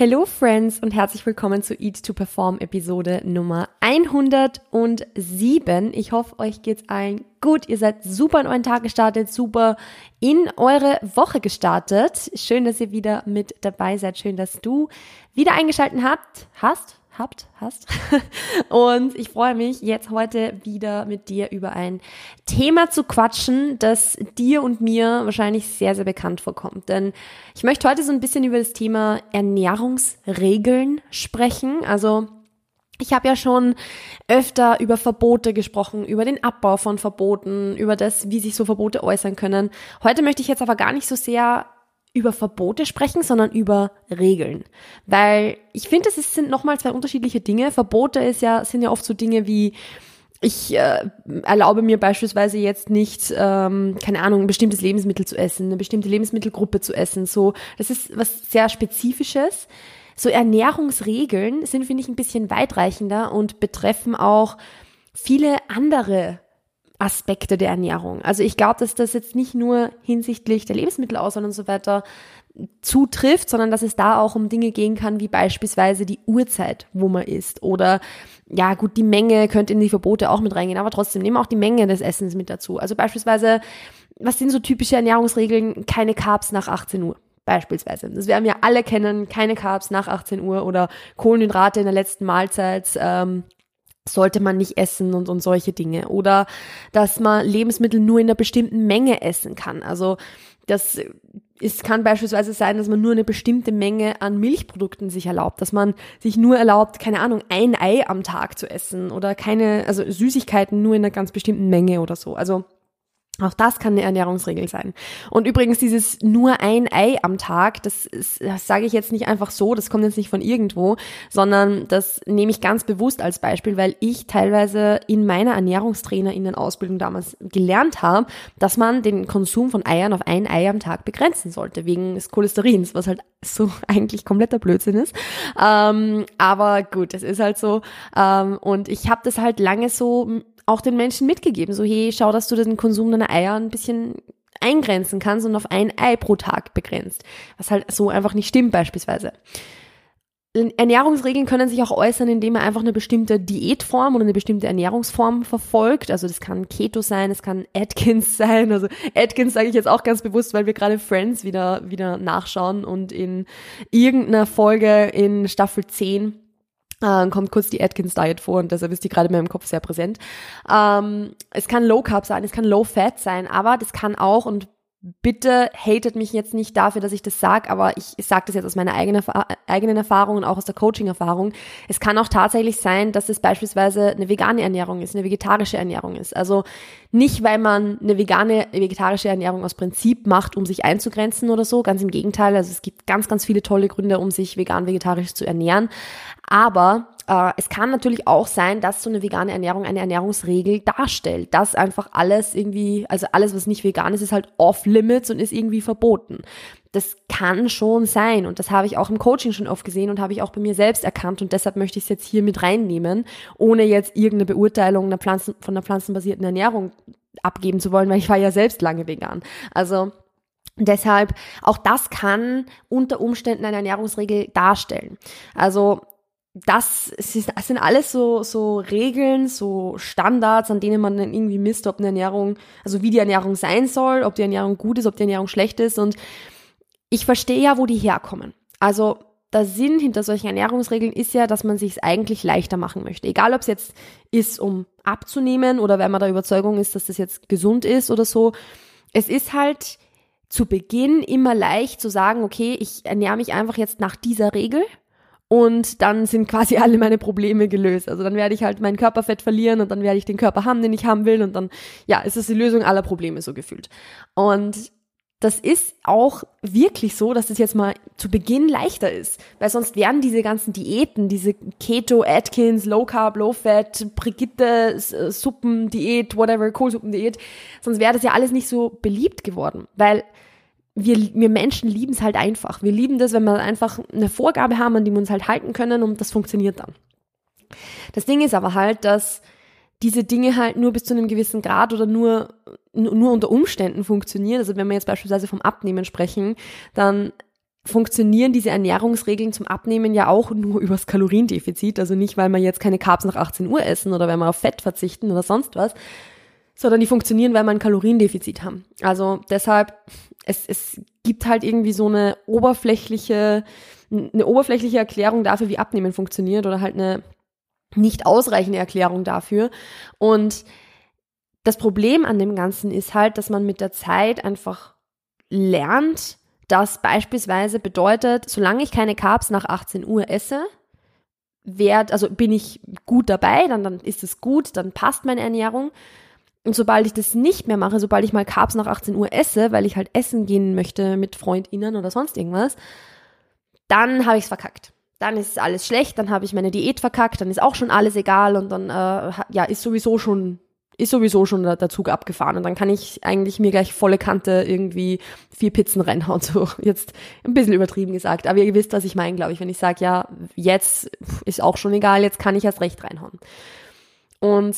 Hello Friends und herzlich willkommen zu Eat to Perform Episode Nummer 107. Ich hoffe, euch geht's allen gut. Ihr seid super in euren Tag gestartet, super in eure Woche gestartet. Schön, dass ihr wieder mit dabei seid. Schön, dass du wieder eingeschalten habt, hast, habt, hast. Und ich freue mich jetzt heute wieder mit dir über ein Thema zu quatschen, das dir und mir wahrscheinlich sehr, sehr bekannt vorkommt. Denn ich möchte heute so ein bisschen über das Thema Ernährungsregeln sprechen. Also ich habe ja schon öfter über Verbote gesprochen, über den Abbau von Verboten, über das, wie sich so Verbote äußern können. Heute möchte ich jetzt aber gar nicht so sehr über Verbote sprechen, sondern über Regeln. Weil ich finde, es sind nochmal zwei unterschiedliche Dinge. Verbote ist ja, sind ja oft so Dinge wie, ich äh, erlaube mir beispielsweise jetzt nicht, ähm, keine Ahnung, ein bestimmtes Lebensmittel zu essen, eine bestimmte Lebensmittelgruppe zu essen. So, das ist was sehr Spezifisches. So Ernährungsregeln sind, finde ich, ein bisschen weitreichender und betreffen auch viele andere Aspekte der Ernährung. Also ich glaube, dass das jetzt nicht nur hinsichtlich der Lebensmittelauswahl und so weiter zutrifft, sondern dass es da auch um Dinge gehen kann, wie beispielsweise die Uhrzeit, wo man isst. Oder ja, gut, die Menge könnte in die Verbote auch mit reingehen, aber trotzdem nehmen auch die Menge des Essens mit dazu. Also beispielsweise, was sind so typische Ernährungsregeln? Keine Carbs nach 18 Uhr. Beispielsweise. Das werden wir alle kennen, keine Carbs nach 18 Uhr oder Kohlenhydrate in der letzten Mahlzeit ähm, sollte man nicht essen und, und solche Dinge. Oder dass man Lebensmittel nur in einer bestimmten Menge essen kann. Also das es kann beispielsweise sein, dass man nur eine bestimmte Menge an Milchprodukten sich erlaubt, dass man sich nur erlaubt, keine Ahnung, ein Ei am Tag zu essen oder keine, also Süßigkeiten nur in einer ganz bestimmten Menge oder so. Also auch das kann eine Ernährungsregel sein. Und übrigens dieses nur ein Ei am Tag, das, ist, das sage ich jetzt nicht einfach so, das kommt jetzt nicht von irgendwo, sondern das nehme ich ganz bewusst als Beispiel, weil ich teilweise in meiner Ernährungstrainerinnen-Ausbildung damals gelernt habe, dass man den Konsum von Eiern auf ein Ei am Tag begrenzen sollte, wegen des Cholesterins, was halt so eigentlich kompletter Blödsinn ist. Ähm, aber gut, es ist halt so. Ähm, und ich habe das halt lange so auch den Menschen mitgegeben. So, hey, schau, dass du den Konsum deiner Eier ein bisschen eingrenzen kannst und auf ein Ei pro Tag begrenzt. Was halt so einfach nicht stimmt beispielsweise. Ernährungsregeln können sich auch äußern, indem man einfach eine bestimmte Diätform oder eine bestimmte Ernährungsform verfolgt. Also das kann Keto sein, es kann Atkins sein. Also Atkins sage ich jetzt auch ganz bewusst, weil wir gerade Friends wieder, wieder nachschauen und in irgendeiner Folge in Staffel 10 äh, kommt kurz die Atkins Diet vor und deshalb ist die gerade in meinem Kopf sehr präsent. Ähm, es kann Low Carb sein, es kann Low Fat sein, aber das kann auch und bitte hatet mich jetzt nicht dafür, dass ich das sage, aber ich, ich sage das jetzt aus meiner eigenen, eigenen Erfahrung und auch aus der Coaching-Erfahrung. Es kann auch tatsächlich sein, dass es beispielsweise eine vegane Ernährung ist, eine vegetarische Ernährung ist. Also nicht, weil man eine vegane, vegetarische Ernährung aus Prinzip macht, um sich einzugrenzen oder so. Ganz im Gegenteil. Also es gibt ganz, ganz viele tolle Gründe, um sich vegan-vegetarisch zu ernähren. Aber äh, es kann natürlich auch sein, dass so eine vegane Ernährung eine Ernährungsregel darstellt, dass einfach alles irgendwie, also alles, was nicht vegan ist, ist halt off-limits und ist irgendwie verboten. Das kann schon sein und das habe ich auch im Coaching schon oft gesehen und habe ich auch bei mir selbst erkannt und deshalb möchte ich es jetzt hier mit reinnehmen, ohne jetzt irgendeine Beurteilung einer Pflanzen, von einer pflanzenbasierten Ernährung abgeben zu wollen, weil ich war ja selbst lange vegan. Also Deshalb, auch das kann unter Umständen eine Ernährungsregel darstellen. Also das, ist, das sind alles so, so Regeln, so Standards, an denen man dann irgendwie misst, ob eine Ernährung, also wie die Ernährung sein soll, ob die Ernährung gut ist, ob die Ernährung schlecht ist. Und ich verstehe ja, wo die herkommen. Also der Sinn hinter solchen Ernährungsregeln ist ja, dass man sich es eigentlich leichter machen möchte. Egal, ob es jetzt ist, um abzunehmen oder wenn man der Überzeugung ist, dass das jetzt gesund ist oder so. Es ist halt zu Beginn immer leicht zu sagen, okay, ich ernähre mich einfach jetzt nach dieser Regel und dann sind quasi alle meine Probleme gelöst. Also dann werde ich halt mein Körperfett verlieren und dann werde ich den Körper haben, den ich haben will und dann, ja, ist das die Lösung aller Probleme so gefühlt. Und das ist auch wirklich so, dass es jetzt mal zu Beginn leichter ist, weil sonst wären diese ganzen Diäten, diese Keto, Atkins, Low Carb, Low Fat, Brigitte, äh, Suppen, Diät, whatever, Kohlsuppendiät, sonst wäre das ja alles nicht so beliebt geworden, weil wir, wir Menschen lieben es halt einfach. Wir lieben das, wenn wir einfach eine Vorgabe haben, an die wir uns halt halten können und das funktioniert dann. Das Ding ist aber halt, dass diese Dinge halt nur bis zu einem gewissen Grad oder nur, nur unter Umständen funktionieren. Also wenn wir jetzt beispielsweise vom Abnehmen sprechen, dann funktionieren diese Ernährungsregeln zum Abnehmen ja auch nur übers Kaloriendefizit. Also nicht, weil wir jetzt keine Carbs nach 18 Uhr essen oder weil wir auf Fett verzichten oder sonst was, sondern die funktionieren, weil wir ein Kaloriendefizit haben. Also deshalb, es, es gibt halt irgendwie so eine oberflächliche, eine oberflächliche Erklärung dafür, wie Abnehmen funktioniert oder halt eine nicht ausreichende Erklärung dafür. Und das Problem an dem Ganzen ist halt, dass man mit der Zeit einfach lernt, das beispielsweise bedeutet, solange ich keine Carbs nach 18 Uhr esse, werd, also bin ich gut dabei, dann, dann ist es gut, dann passt meine Ernährung. Und sobald ich das nicht mehr mache, sobald ich mal Carbs nach 18 Uhr esse, weil ich halt essen gehen möchte mit FreundInnen oder sonst irgendwas, dann habe ich es verkackt. Dann ist alles schlecht, dann habe ich meine Diät verkackt, dann ist auch schon alles egal und dann äh, ja, ist sowieso schon ist sowieso schon der, der, Zug abgefahren und dann kann ich eigentlich mir gleich volle Kante irgendwie vier Pizzen reinhauen. So jetzt ein bisschen übertrieben gesagt, aber ihr wisst, was ich meine, glaube ich, wenn ich sage, ja, jetzt ist auch schon egal, jetzt kann ich erst recht reinhauen. Und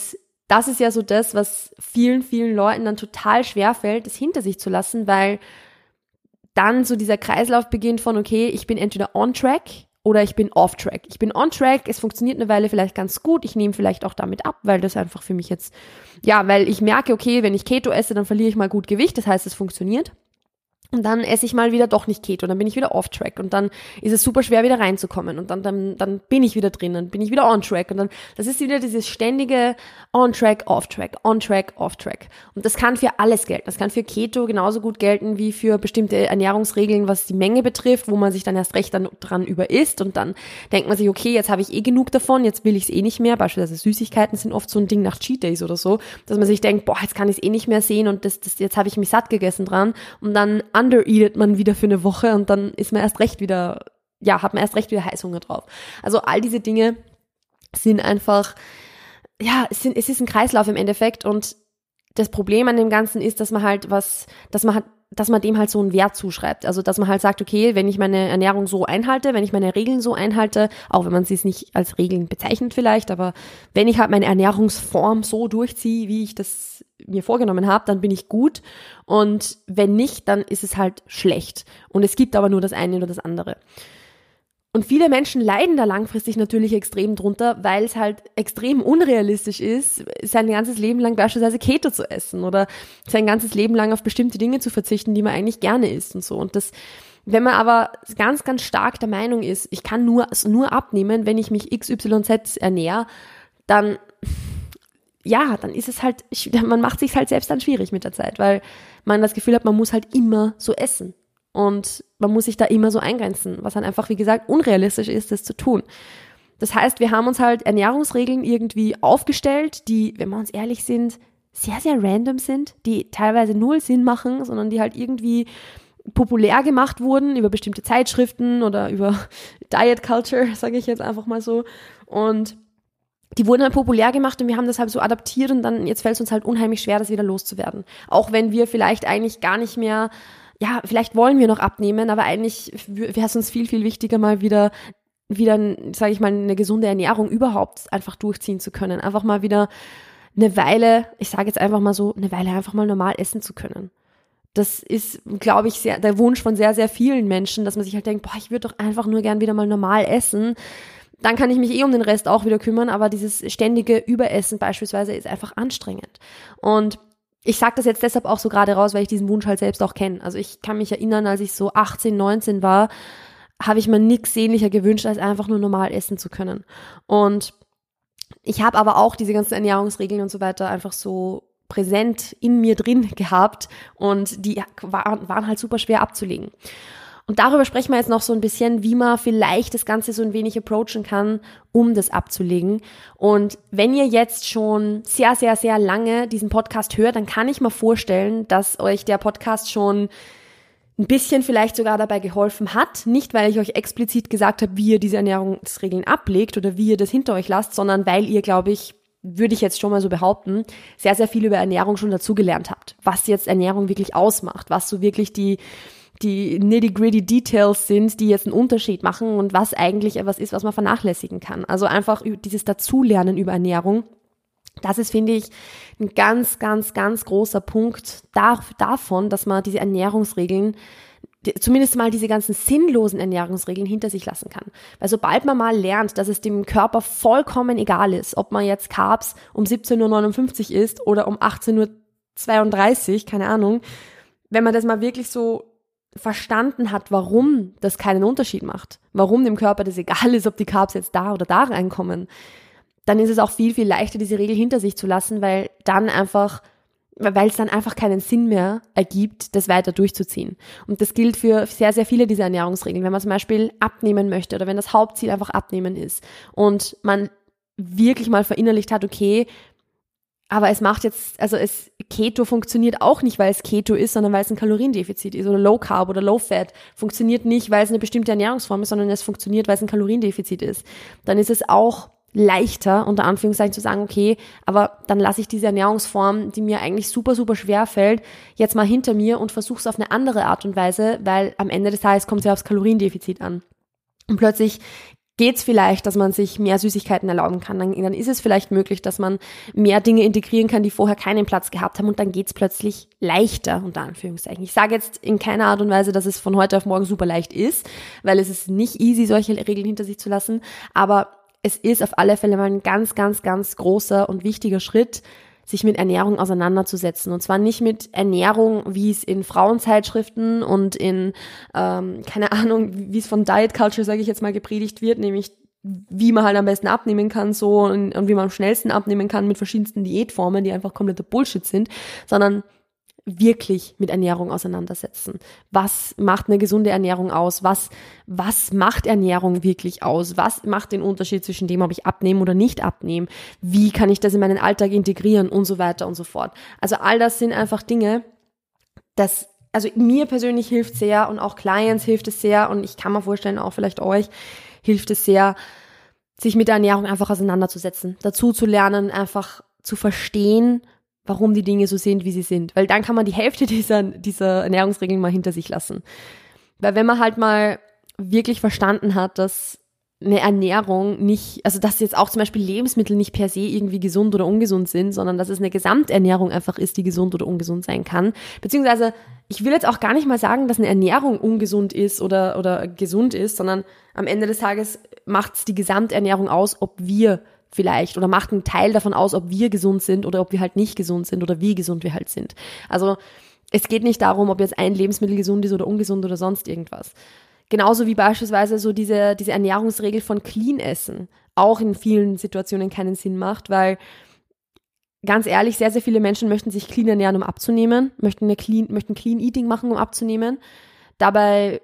das ist ja so das, was vielen, vielen Leuten dann total schwer fällt, das hinter sich zu lassen, weil dann so dieser Kreislauf beginnt von, okay, ich bin entweder on track oder ich bin off track. Ich bin on track, es funktioniert eine Weile vielleicht ganz gut, ich nehme vielleicht auch damit ab, weil das einfach für mich jetzt, ja, weil ich merke, okay, wenn ich Keto esse, dann verliere ich mal gut Gewicht, das heißt, es funktioniert. Und dann esse ich mal wieder doch nicht Keto, dann bin ich wieder off-track und dann ist es super schwer wieder reinzukommen und dann, dann, dann bin ich wieder drin, dann bin ich wieder on-track und dann, das ist wieder dieses ständige on-track, off-track, on-track, off-track. Und das kann für alles gelten. Das kann für Keto genauso gut gelten wie für bestimmte Ernährungsregeln, was die Menge betrifft, wo man sich dann erst recht dann dran überisst und dann denkt man sich, okay, jetzt habe ich eh genug davon, jetzt will ich es eh nicht mehr. Beispielsweise Süßigkeiten sind oft so ein Ding nach Cheat Days oder so, dass man sich denkt, boah, jetzt kann ich es eh nicht mehr sehen und das, das, jetzt habe ich mich satt gegessen dran und dann undereatet man wieder für eine Woche und dann ist man erst recht wieder, ja, hat man erst recht wieder Heißhunger drauf. Also all diese Dinge sind einfach, ja, es, sind, es ist ein Kreislauf im Endeffekt und das Problem an dem Ganzen ist, dass man halt was, dass man halt, dass man dem halt so einen Wert zuschreibt. Also, dass man halt sagt, okay, wenn ich meine Ernährung so einhalte, wenn ich meine Regeln so einhalte, auch wenn man sie es nicht als Regeln bezeichnet vielleicht, aber wenn ich halt meine Ernährungsform so durchziehe, wie ich das mir vorgenommen habe, dann bin ich gut. Und wenn nicht, dann ist es halt schlecht. Und es gibt aber nur das eine oder das andere. Und viele Menschen leiden da langfristig natürlich extrem drunter, weil es halt extrem unrealistisch ist, sein ganzes Leben lang beispielsweise Keto zu essen oder sein ganzes Leben lang auf bestimmte Dinge zu verzichten, die man eigentlich gerne isst und so. Und das, wenn man aber ganz, ganz stark der Meinung ist, ich kann nur, nur abnehmen, wenn ich mich XYZ ernähre, dann, ja, dann ist es halt, man macht sich halt selbst dann schwierig mit der Zeit, weil man das Gefühl hat, man muss halt immer so essen. Und man muss sich da immer so eingrenzen, was dann einfach, wie gesagt, unrealistisch ist, das zu tun. Das heißt, wir haben uns halt Ernährungsregeln irgendwie aufgestellt, die, wenn wir uns ehrlich sind, sehr, sehr random sind, die teilweise null Sinn machen, sondern die halt irgendwie populär gemacht wurden über bestimmte Zeitschriften oder über Diet Culture, sage ich jetzt einfach mal so. Und die wurden dann populär gemacht und wir haben das halt so adaptiert und dann jetzt fällt es uns halt unheimlich schwer, das wieder loszuwerden. Auch wenn wir vielleicht eigentlich gar nicht mehr ja, vielleicht wollen wir noch abnehmen, aber eigentlich wäre es uns viel, viel wichtiger, mal wieder wieder, sage ich mal, eine gesunde Ernährung überhaupt einfach durchziehen zu können. Einfach mal wieder eine Weile, ich sage jetzt einfach mal so, eine Weile einfach mal normal essen zu können. Das ist, glaube ich, sehr, der Wunsch von sehr, sehr vielen Menschen, dass man sich halt denkt, boah, ich würde doch einfach nur gern wieder mal normal essen. Dann kann ich mich eh um den Rest auch wieder kümmern, aber dieses ständige Überessen beispielsweise ist einfach anstrengend. Und ich sage das jetzt deshalb auch so gerade raus, weil ich diesen Wunsch halt selbst auch kenne. Also ich kann mich erinnern, als ich so 18, 19 war, habe ich mir nichts sehnlicher gewünscht, als einfach nur normal essen zu können. Und ich habe aber auch diese ganzen Ernährungsregeln und so weiter einfach so präsent in mir drin gehabt und die waren, waren halt super schwer abzulegen. Und darüber sprechen wir jetzt noch so ein bisschen, wie man vielleicht das Ganze so ein wenig approachen kann, um das abzulegen. Und wenn ihr jetzt schon sehr, sehr, sehr lange diesen Podcast hört, dann kann ich mir vorstellen, dass euch der Podcast schon ein bisschen vielleicht sogar dabei geholfen hat. Nicht, weil ich euch explizit gesagt habe, wie ihr diese Ernährungsregeln ablegt oder wie ihr das hinter euch lasst, sondern weil ihr, glaube ich, würde ich jetzt schon mal so behaupten, sehr, sehr viel über Ernährung schon dazugelernt habt. Was jetzt Ernährung wirklich ausmacht, was so wirklich die, die nitty-gritty Details sind, die jetzt einen Unterschied machen und was eigentlich etwas ist, was man vernachlässigen kann. Also einfach dieses Dazulernen über Ernährung. Das ist, finde ich, ein ganz, ganz, ganz großer Punkt davon, dass man diese Ernährungsregeln zumindest mal diese ganzen sinnlosen Ernährungsregeln hinter sich lassen kann. Weil sobald man mal lernt, dass es dem Körper vollkommen egal ist, ob man jetzt Carbs um 17.59 Uhr isst oder um 18.32 Uhr, keine Ahnung, wenn man das mal wirklich so verstanden hat, warum das keinen Unterschied macht, warum dem Körper das egal ist, ob die Carbs jetzt da oder da reinkommen, dann ist es auch viel, viel leichter, diese Regel hinter sich zu lassen, weil dann einfach weil es dann einfach keinen Sinn mehr ergibt, das weiter durchzuziehen. Und das gilt für sehr, sehr viele dieser Ernährungsregeln. Wenn man zum Beispiel abnehmen möchte oder wenn das Hauptziel einfach abnehmen ist und man wirklich mal verinnerlicht hat, okay, aber es macht jetzt, also es, Keto funktioniert auch nicht, weil es Keto ist, sondern weil es ein Kaloriendefizit ist oder Low Carb oder Low Fat funktioniert nicht, weil es eine bestimmte Ernährungsform ist, sondern es funktioniert, weil es ein Kaloriendefizit ist. Dann ist es auch leichter, unter Anführungszeichen, zu sagen, okay, aber dann lasse ich diese Ernährungsform, die mir eigentlich super, super schwer fällt, jetzt mal hinter mir und versuche es auf eine andere Art und Weise, weil am Ende des Tages kommt es ja aufs Kaloriendefizit an. Und plötzlich geht es vielleicht, dass man sich mehr Süßigkeiten erlauben kann. Dann, dann, ist es vielleicht möglich, dass man mehr Dinge integrieren kann, die vorher keinen Platz gehabt haben und dann geht es plötzlich leichter, unter Anführungszeichen. Ich sage jetzt in keiner Art und Weise, dass es von heute auf morgen super leicht ist, weil es ist nicht easy, solche Regeln hinter sich zu lassen, aber es ist auf alle Fälle mal ein ganz, ganz, ganz großer und wichtiger Schritt, sich mit Ernährung auseinanderzusetzen. Und zwar nicht mit Ernährung, wie es in Frauenzeitschriften und in, ähm, keine Ahnung, wie es von Diet Culture, sage ich jetzt mal, gepredigt wird, nämlich wie man halt am besten abnehmen kann so und, und wie man am schnellsten abnehmen kann mit verschiedensten Diätformen, die einfach kompletter Bullshit sind, sondern wirklich mit Ernährung auseinandersetzen. Was macht eine gesunde Ernährung aus? Was, was macht Ernährung wirklich aus? Was macht den Unterschied zwischen dem, ob ich abnehme oder nicht abnehme? Wie kann ich das in meinen Alltag integrieren und so weiter und so fort? Also all das sind einfach Dinge, das, also mir persönlich hilft sehr und auch Clients hilft es sehr und ich kann mir vorstellen, auch vielleicht euch hilft es sehr, sich mit der Ernährung einfach auseinanderzusetzen, dazu zu lernen, einfach zu verstehen, warum die Dinge so sind, wie sie sind. Weil dann kann man die Hälfte dieser, dieser Ernährungsregeln mal hinter sich lassen. Weil wenn man halt mal wirklich verstanden hat, dass eine Ernährung nicht, also dass jetzt auch zum Beispiel Lebensmittel nicht per se irgendwie gesund oder ungesund sind, sondern dass es eine Gesamternährung einfach ist, die gesund oder ungesund sein kann. Beziehungsweise, ich will jetzt auch gar nicht mal sagen, dass eine Ernährung ungesund ist oder, oder gesund ist, sondern am Ende des Tages macht es die Gesamternährung aus, ob wir vielleicht oder macht einen Teil davon aus, ob wir gesund sind oder ob wir halt nicht gesund sind oder wie gesund wir halt sind. Also es geht nicht darum, ob jetzt ein Lebensmittel gesund ist oder ungesund oder sonst irgendwas. Genauso wie beispielsweise so diese, diese Ernährungsregel von Clean Essen auch in vielen Situationen keinen Sinn macht, weil ganz ehrlich, sehr, sehr viele Menschen möchten sich clean ernähren, um abzunehmen, möchten, eine clean, möchten Clean Eating machen, um abzunehmen. Dabei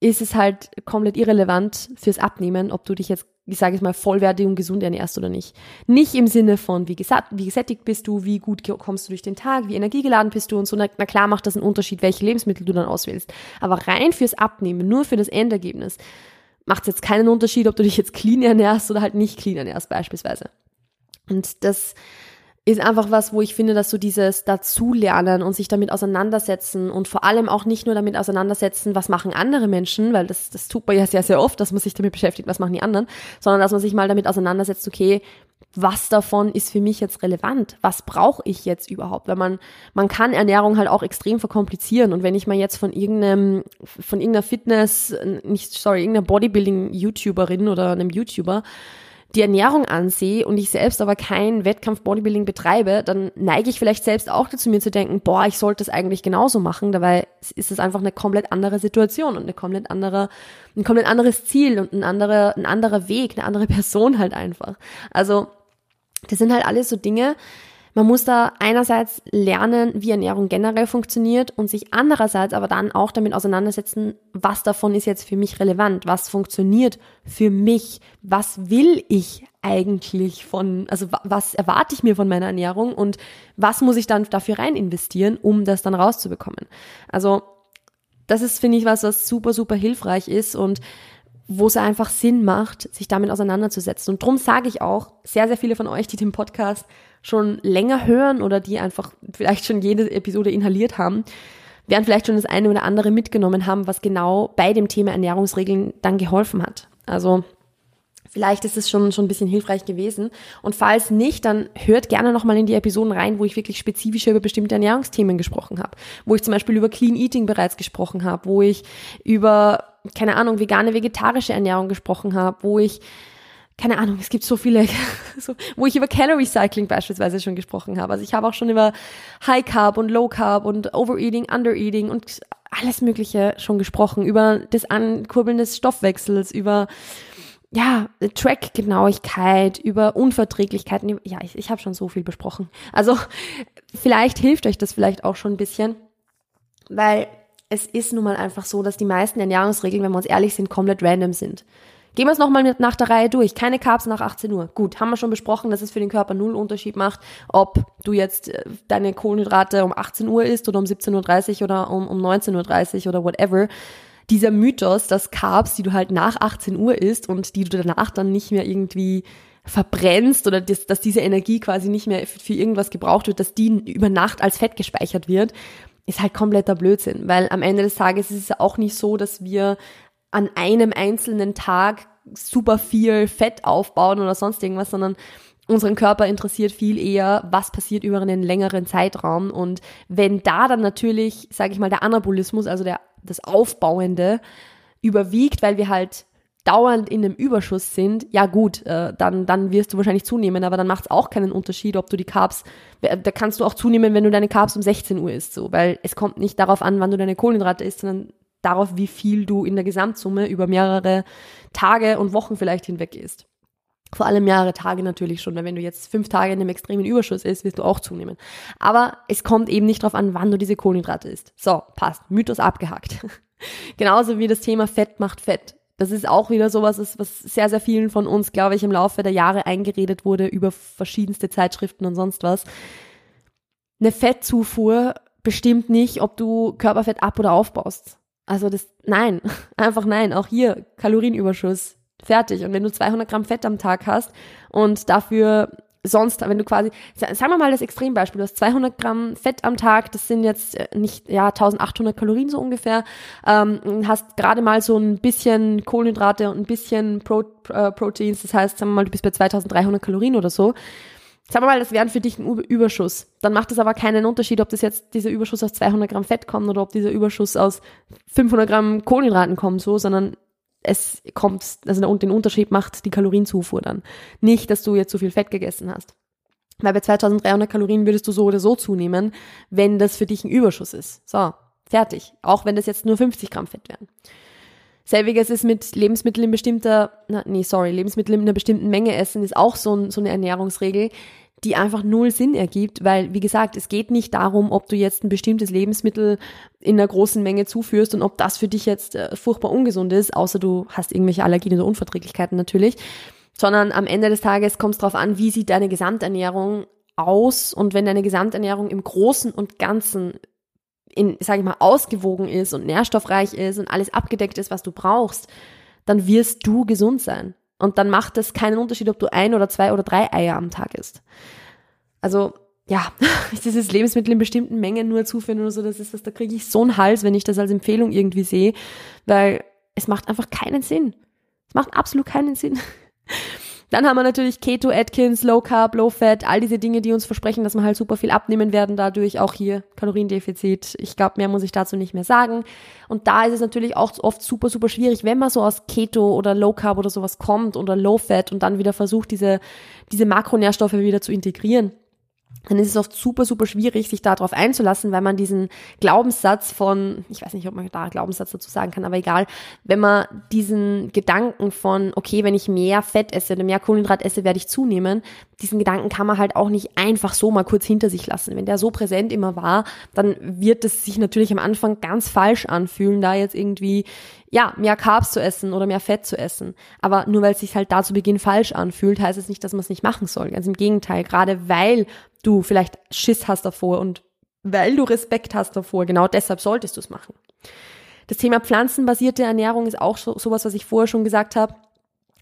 ist es halt komplett irrelevant fürs Abnehmen, ob du dich jetzt ich sage es mal, vollwertig und gesund ernährst oder nicht. Nicht im Sinne von, wie, gesagt, wie gesättigt bist du, wie gut kommst du durch den Tag, wie energiegeladen bist du und so. Na, na klar macht das einen Unterschied, welche Lebensmittel du dann auswählst. Aber rein fürs Abnehmen, nur für das Endergebnis, macht es jetzt keinen Unterschied, ob du dich jetzt clean ernährst oder halt nicht clean ernährst beispielsweise. Und das ist einfach was, wo ich finde, dass so dieses Dazulernen und sich damit auseinandersetzen und vor allem auch nicht nur damit auseinandersetzen, was machen andere Menschen, weil das, das tut man ja sehr, sehr oft, dass man sich damit beschäftigt, was machen die anderen, sondern dass man sich mal damit auseinandersetzt, okay, was davon ist für mich jetzt relevant? Was brauche ich jetzt überhaupt? Weil man, man kann Ernährung halt auch extrem verkomplizieren. Und wenn ich mal jetzt von irgendeinem, von irgendeiner Fitness, nicht, sorry, irgendeiner Bodybuilding-YouTuberin oder einem YouTuber die Ernährung ansehe und ich selbst aber kein Wettkampf-Bodybuilding betreibe, dann neige ich vielleicht selbst auch dazu, mir zu denken, boah, ich sollte das eigentlich genauso machen. Dabei ist es einfach eine komplett andere Situation und eine komplett andere, ein komplett anderes Ziel und ein anderer, ein anderer Weg, eine andere Person halt einfach. Also, das sind halt alles so Dinge, man muss da einerseits lernen, wie Ernährung generell funktioniert und sich andererseits aber dann auch damit auseinandersetzen, was davon ist jetzt für mich relevant, was funktioniert für mich, was will ich eigentlich von, also was erwarte ich mir von meiner Ernährung und was muss ich dann dafür rein investieren, um das dann rauszubekommen. Also das ist, finde ich, was, was super, super hilfreich ist und wo es einfach Sinn macht, sich damit auseinanderzusetzen. Und drum sage ich auch, sehr, sehr viele von euch, die den Podcast schon länger hören oder die einfach vielleicht schon jede Episode inhaliert haben, werden vielleicht schon das eine oder andere mitgenommen haben, was genau bei dem Thema Ernährungsregeln dann geholfen hat. Also Vielleicht ist es schon, schon ein bisschen hilfreich gewesen. Und falls nicht, dann hört gerne nochmal in die Episoden rein, wo ich wirklich spezifischer über bestimmte Ernährungsthemen gesprochen habe. Wo ich zum Beispiel über Clean Eating bereits gesprochen habe, wo ich über, keine Ahnung, vegane, vegetarische Ernährung gesprochen habe, wo ich keine Ahnung, es gibt so viele, so, wo ich über Calorie Cycling beispielsweise schon gesprochen habe. Also ich habe auch schon über High Carb und Low Carb und Overeating, Undereating und alles Mögliche schon gesprochen, über das Ankurbeln des Stoffwechsels, über ja, Trackgenauigkeit, über Unverträglichkeiten. Ja, ich, ich habe schon so viel besprochen. Also vielleicht hilft euch das vielleicht auch schon ein bisschen, weil es ist nun mal einfach so, dass die meisten Ernährungsregeln, wenn wir uns ehrlich sind, komplett random sind. Gehen wir es nochmal nach der Reihe durch. Keine Carbs nach 18 Uhr. Gut, haben wir schon besprochen, dass es für den Körper null Unterschied macht, ob du jetzt äh, deine Kohlenhydrate um 18 Uhr isst oder um 17.30 Uhr oder um, um 19.30 Uhr oder whatever dieser Mythos, dass Carbs, die du halt nach 18 Uhr isst und die du danach dann nicht mehr irgendwie verbrennst oder dass, dass diese Energie quasi nicht mehr für irgendwas gebraucht wird, dass die über Nacht als Fett gespeichert wird, ist halt kompletter Blödsinn, weil am Ende des Tages ist es ja auch nicht so, dass wir an einem einzelnen Tag super viel Fett aufbauen oder sonst irgendwas, sondern unseren Körper interessiert viel eher, was passiert über einen längeren Zeitraum. Und wenn da dann natürlich, sage ich mal, der Anabolismus, also der, das Aufbauende, überwiegt, weil wir halt dauernd in einem Überschuss sind, ja gut, äh, dann, dann wirst du wahrscheinlich zunehmen, aber dann macht es auch keinen Unterschied, ob du die Carbs, da kannst du auch zunehmen, wenn du deine Carbs um 16 Uhr isst, so, weil es kommt nicht darauf an, wann du deine Kohlenhydrate isst, sondern darauf, wie viel du in der Gesamtsumme über mehrere Tage und Wochen vielleicht hinweg isst. Vor allem mehrere Tage natürlich schon, weil wenn du jetzt fünf Tage in einem extremen Überschuss isst, wirst du auch zunehmen. Aber es kommt eben nicht darauf an, wann du diese Kohlenhydrate isst. So, passt. Mythos abgehakt. Genauso wie das Thema Fett macht Fett. Das ist auch wieder sowas, was sehr, sehr vielen von uns, glaube ich, im Laufe der Jahre eingeredet wurde über verschiedenste Zeitschriften und sonst was. Eine Fettzufuhr bestimmt nicht, ob du Körperfett ab- oder aufbaust. Also das, nein, einfach nein. Auch hier Kalorienüberschuss, fertig. Und wenn du 200 Gramm Fett am Tag hast und dafür sonst, wenn du quasi, sagen wir mal das Extrembeispiel, du hast 200 Gramm Fett am Tag, das sind jetzt äh, nicht, ja, 1800 Kalorien so ungefähr, ähm, hast gerade mal so ein bisschen Kohlenhydrate und ein bisschen Pro, äh, Proteins, das heißt, sagen wir mal, du bist bei 2300 Kalorien oder so. Sagen wir mal, das wäre für dich ein Überschuss. Dann macht es aber keinen Unterschied, ob das jetzt dieser Überschuss aus 200 Gramm Fett kommt oder ob dieser Überschuss aus 500 Gramm Kohlenhydraten kommt, so, sondern es kommt, also den Unterschied macht die Kalorienzufuhr dann. Nicht, dass du jetzt so viel Fett gegessen hast. Weil bei 2300 Kalorien würdest du so oder so zunehmen, wenn das für dich ein Überschuss ist. So, fertig. Auch wenn das jetzt nur 50 Gramm Fett wären. Selbiges ist mit Lebensmitteln in bestimmter, na, nee, sorry, Lebensmittel in einer bestimmten Menge essen ist auch so, so eine Ernährungsregel die einfach null Sinn ergibt, weil, wie gesagt, es geht nicht darum, ob du jetzt ein bestimmtes Lebensmittel in einer großen Menge zuführst und ob das für dich jetzt äh, furchtbar ungesund ist, außer du hast irgendwelche Allergien oder Unverträglichkeiten natürlich, sondern am Ende des Tages kommt es darauf an, wie sieht deine Gesamternährung aus und wenn deine Gesamternährung im Großen und Ganzen in, sage ich mal, ausgewogen ist und nährstoffreich ist und alles abgedeckt ist, was du brauchst, dann wirst du gesund sein. Und dann macht es keinen Unterschied, ob du ein oder zwei oder drei Eier am Tag isst. Also, ja, dieses Lebensmittel in bestimmten Mengen nur zuführen oder so, das ist das, da kriege ich so einen Hals, wenn ich das als Empfehlung irgendwie sehe, weil es macht einfach keinen Sinn. Es macht absolut keinen Sinn. Dann haben wir natürlich Keto, Atkins, Low Carb, Low Fat, all diese Dinge, die uns versprechen, dass wir halt super viel abnehmen werden dadurch. Auch hier Kaloriendefizit. Ich glaube, mehr muss ich dazu nicht mehr sagen. Und da ist es natürlich auch oft super, super schwierig, wenn man so aus Keto oder Low Carb oder sowas kommt oder Low Fat und dann wieder versucht, diese, diese Makronährstoffe wieder zu integrieren dann ist es oft super, super schwierig, sich darauf einzulassen, weil man diesen Glaubenssatz von, ich weiß nicht, ob man da Glaubenssatz dazu sagen kann, aber egal, wenn man diesen Gedanken von, okay, wenn ich mehr Fett esse oder mehr Kohlenhydrat esse, werde ich zunehmen, diesen Gedanken kann man halt auch nicht einfach so mal kurz hinter sich lassen. Wenn der so präsent immer war, dann wird es sich natürlich am Anfang ganz falsch anfühlen, da jetzt irgendwie ja, mehr Carbs zu essen oder mehr Fett zu essen. Aber nur weil es sich halt da zu Beginn falsch anfühlt, heißt es nicht, dass man es nicht machen soll. Ganz im Gegenteil, gerade weil du vielleicht Schiss hast davor und weil du Respekt hast davor, genau deshalb solltest du es machen. Das Thema pflanzenbasierte Ernährung ist auch so, sowas, was ich vorher schon gesagt habe.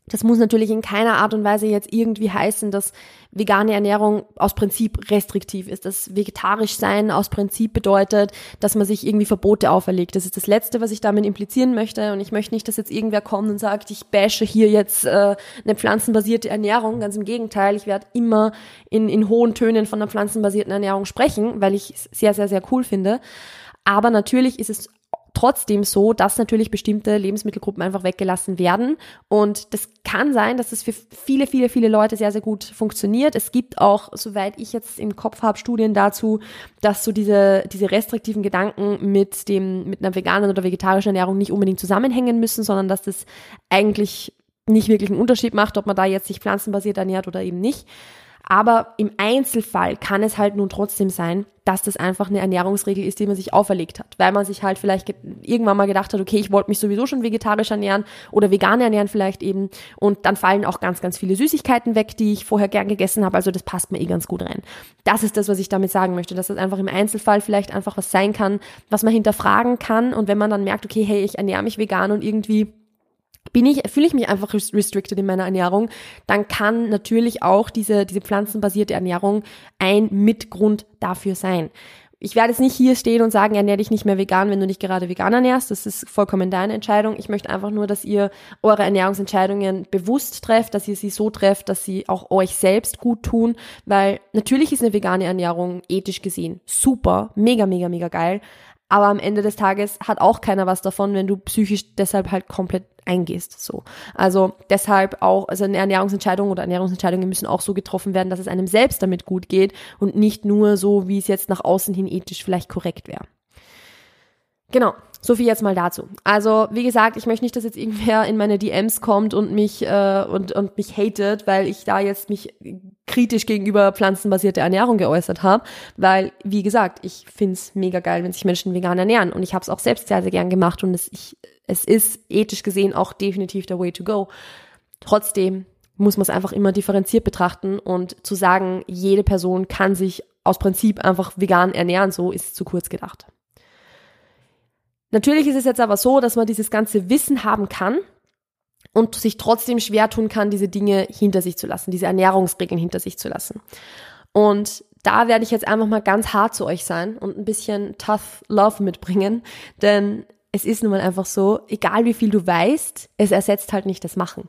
Das muss natürlich in keiner Art und Weise jetzt irgendwie heißen, dass vegane Ernährung aus Prinzip restriktiv ist, dass vegetarisch sein aus Prinzip bedeutet, dass man sich irgendwie Verbote auferlegt. Das ist das Letzte, was ich damit implizieren möchte. Und ich möchte nicht, dass jetzt irgendwer kommt und sagt, ich bashe hier jetzt äh, eine pflanzenbasierte Ernährung. Ganz im Gegenteil, ich werde immer in, in hohen Tönen von einer pflanzenbasierten Ernährung sprechen, weil ich es sehr, sehr, sehr cool finde. Aber natürlich ist es trotzdem so, dass natürlich bestimmte Lebensmittelgruppen einfach weggelassen werden. Und das kann sein, dass es für viele, viele, viele Leute sehr, sehr gut funktioniert. Es gibt auch, soweit ich jetzt im Kopf habe, Studien dazu, dass so diese, diese restriktiven Gedanken mit dem, mit einer veganen oder vegetarischen Ernährung nicht unbedingt zusammenhängen müssen, sondern dass das eigentlich nicht wirklich einen Unterschied macht, ob man da jetzt sich pflanzenbasiert ernährt oder eben nicht. Aber im Einzelfall kann es halt nun trotzdem sein, dass das einfach eine Ernährungsregel ist, die man sich auferlegt hat, weil man sich halt vielleicht irgendwann mal gedacht hat, okay, ich wollte mich sowieso schon vegetarisch ernähren oder vegan ernähren vielleicht eben. Und dann fallen auch ganz, ganz viele Süßigkeiten weg, die ich vorher gern gegessen habe, also das passt mir eh ganz gut rein. Das ist das, was ich damit sagen möchte, dass das einfach im Einzelfall vielleicht einfach was sein kann, was man hinterfragen kann. Und wenn man dann merkt, okay, hey, ich ernähre mich vegan und irgendwie bin ich, fühle ich mich einfach restricted in meiner Ernährung, dann kann natürlich auch diese, diese pflanzenbasierte Ernährung ein Mitgrund dafür sein. Ich werde jetzt nicht hier stehen und sagen, ernähr dich nicht mehr vegan, wenn du nicht gerade vegan ernährst. Das ist vollkommen deine Entscheidung. Ich möchte einfach nur, dass ihr eure Ernährungsentscheidungen bewusst trefft, dass ihr sie so trefft, dass sie auch euch selbst gut tun, weil natürlich ist eine vegane Ernährung ethisch gesehen super, mega, mega, mega geil. Aber am Ende des Tages hat auch keiner was davon, wenn du psychisch deshalb halt komplett eingehst. So. Also deshalb auch, also eine Ernährungsentscheidung oder Ernährungsentscheidungen müssen auch so getroffen werden, dass es einem selbst damit gut geht und nicht nur so, wie es jetzt nach außen hin ethisch vielleicht korrekt wäre. Genau, so viel jetzt mal dazu. Also, wie gesagt, ich möchte nicht, dass jetzt irgendwer in meine DMs kommt und mich äh, und, und mich hatet, weil ich da jetzt mich kritisch gegenüber pflanzenbasierter Ernährung geäußert habe. Weil, wie gesagt, ich find's mega geil, wenn sich Menschen vegan ernähren. Und ich habe es auch selbst sehr, sehr gern gemacht und es, ich, es ist ethisch gesehen auch definitiv der Way to go. Trotzdem muss man es einfach immer differenziert betrachten und zu sagen, jede Person kann sich aus Prinzip einfach vegan ernähren, so ist zu kurz gedacht. Natürlich ist es jetzt aber so, dass man dieses ganze Wissen haben kann und sich trotzdem schwer tun kann, diese Dinge hinter sich zu lassen, diese Ernährungsregeln hinter sich zu lassen. Und da werde ich jetzt einfach mal ganz hart zu euch sein und ein bisschen tough love mitbringen, denn es ist nun mal einfach so, egal wie viel du weißt, es ersetzt halt nicht das Machen.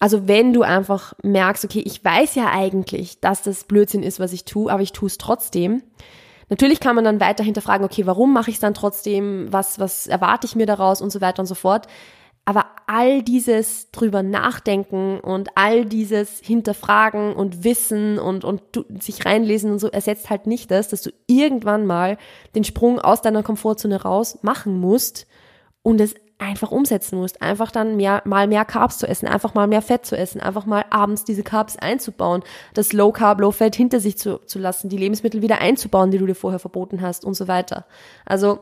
Also wenn du einfach merkst, okay, ich weiß ja eigentlich, dass das Blödsinn ist, was ich tue, aber ich tue es trotzdem, Natürlich kann man dann weiter hinterfragen, okay, warum mache ich es dann trotzdem? Was, was erwarte ich mir daraus und so weiter und so fort. Aber all dieses drüber nachdenken und all dieses hinterfragen und wissen und, und sich reinlesen und so ersetzt halt nicht das, dass du irgendwann mal den Sprung aus deiner Komfortzone raus machen musst und es einfach umsetzen musst. Einfach dann mehr, mal mehr Carbs zu essen, einfach mal mehr Fett zu essen, einfach mal abends diese Carbs einzubauen, das Low Carb, Low Fat hinter sich zu, zu lassen, die Lebensmittel wieder einzubauen, die du dir vorher verboten hast und so weiter. Also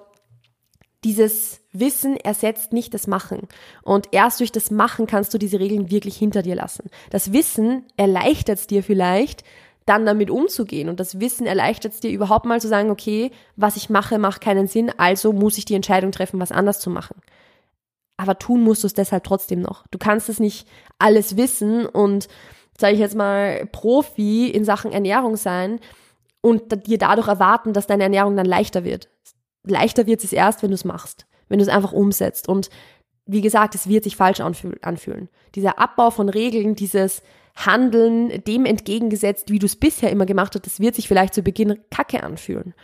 dieses Wissen ersetzt nicht das Machen. Und erst durch das Machen kannst du diese Regeln wirklich hinter dir lassen. Das Wissen erleichtert es dir vielleicht, dann damit umzugehen. Und das Wissen erleichtert es dir überhaupt mal zu sagen, okay, was ich mache, macht keinen Sinn, also muss ich die Entscheidung treffen, was anders zu machen aber tun musst du es deshalb trotzdem noch. Du kannst es nicht alles wissen und, sage ich jetzt mal, Profi in Sachen Ernährung sein und dir dadurch erwarten, dass deine Ernährung dann leichter wird. Leichter wird es erst, wenn du es machst, wenn du es einfach umsetzt. Und wie gesagt, es wird sich falsch anfühlen. Dieser Abbau von Regeln, dieses Handeln dem entgegengesetzt, wie du es bisher immer gemacht hast, das wird sich vielleicht zu Beginn kacke anfühlen.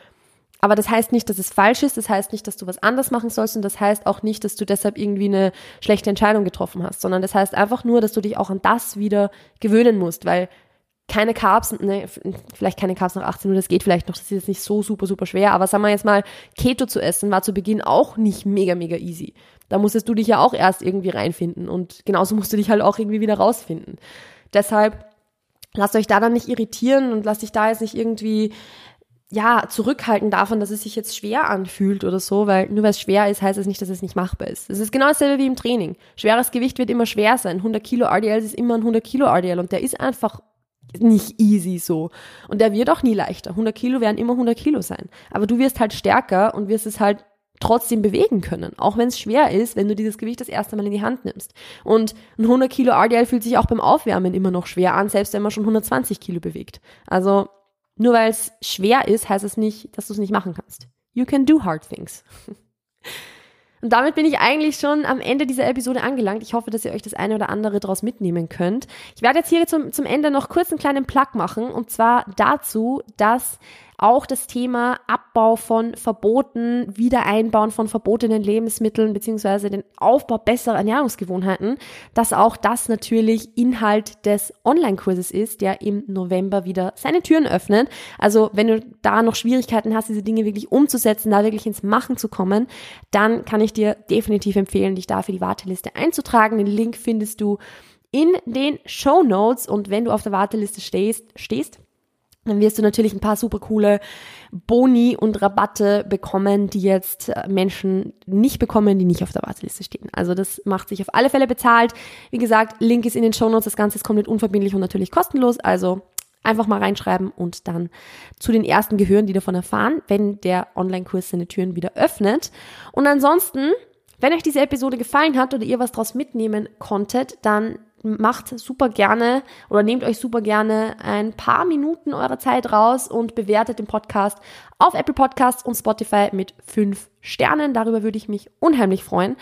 Aber das heißt nicht, dass es falsch ist, das heißt nicht, dass du was anders machen sollst. Und das heißt auch nicht, dass du deshalb irgendwie eine schlechte Entscheidung getroffen hast, sondern das heißt einfach nur, dass du dich auch an das wieder gewöhnen musst, weil keine Carbs, ne, vielleicht keine Carbs nach 18 Uhr, das geht vielleicht noch, das ist jetzt nicht so super, super schwer, aber sagen wir jetzt mal, Keto zu essen war zu Beginn auch nicht mega, mega easy. Da musstest du dich ja auch erst irgendwie reinfinden. Und genauso musst du dich halt auch irgendwie wieder rausfinden. Deshalb lasst euch da dann nicht irritieren und lasst dich da jetzt nicht irgendwie ja, zurückhalten davon, dass es sich jetzt schwer anfühlt oder so, weil nur weil es schwer ist, heißt es das nicht, dass es nicht machbar ist. Es ist genau dasselbe wie im Training. Schweres Gewicht wird immer schwer sein. 100 Kilo RDL ist immer ein 100 Kilo RDL und der ist einfach nicht easy so. Und der wird auch nie leichter. 100 Kilo werden immer 100 Kilo sein. Aber du wirst halt stärker und wirst es halt trotzdem bewegen können, auch wenn es schwer ist, wenn du dieses Gewicht das erste Mal in die Hand nimmst. Und ein 100 Kilo RDL fühlt sich auch beim Aufwärmen immer noch schwer an, selbst wenn man schon 120 Kilo bewegt. Also nur weil es schwer ist, heißt es nicht, dass du es nicht machen kannst. You can do hard things. Und damit bin ich eigentlich schon am Ende dieser Episode angelangt. Ich hoffe, dass ihr euch das eine oder andere daraus mitnehmen könnt. Ich werde jetzt hier zum, zum Ende noch kurz einen kleinen Plug machen. Und zwar dazu, dass auch das Thema Abbau von Verboten, Wiedereinbauen von verbotenen Lebensmitteln beziehungsweise den Aufbau besserer Ernährungsgewohnheiten, dass auch das natürlich Inhalt des Online-Kurses ist, der im November wieder seine Türen öffnet. Also wenn du da noch Schwierigkeiten hast, diese Dinge wirklich umzusetzen, da wirklich ins Machen zu kommen, dann kann ich dir definitiv empfehlen, dich da für die Warteliste einzutragen. Den Link findest du in den Show Notes und wenn du auf der Warteliste stehst, stehst dann wirst du natürlich ein paar super coole Boni und Rabatte bekommen, die jetzt äh, Menschen nicht bekommen, die nicht auf der Warteliste stehen. Also das macht sich auf alle Fälle bezahlt. Wie gesagt, Link ist in den Show Notes. Das Ganze ist komplett unverbindlich und natürlich kostenlos. Also einfach mal reinschreiben und dann zu den ersten gehören, die davon erfahren, wenn der Online-Kurs seine Türen wieder öffnet. Und ansonsten, wenn euch diese Episode gefallen hat oder ihr was draus mitnehmen konntet, dann macht super gerne oder nehmt euch super gerne ein paar Minuten eurer Zeit raus und bewertet den Podcast auf Apple Podcasts und Spotify mit fünf Sternen. Darüber würde ich mich unheimlich freuen.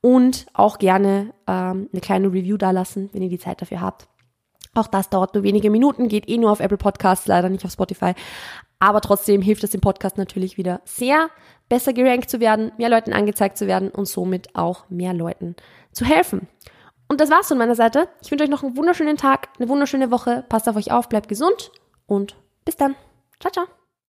Und auch gerne ähm, eine kleine Review da lassen, wenn ihr die Zeit dafür habt. Auch das dauert nur wenige Minuten, geht eh nur auf Apple Podcasts, leider nicht auf Spotify. Aber trotzdem hilft es dem Podcast natürlich wieder sehr, besser gerankt zu werden, mehr Leuten angezeigt zu werden und somit auch mehr Leuten zu helfen. Und das war's von meiner Seite. Ich wünsche euch noch einen wunderschönen Tag, eine wunderschöne Woche. Passt auf euch auf, bleibt gesund und bis dann. Ciao, ciao.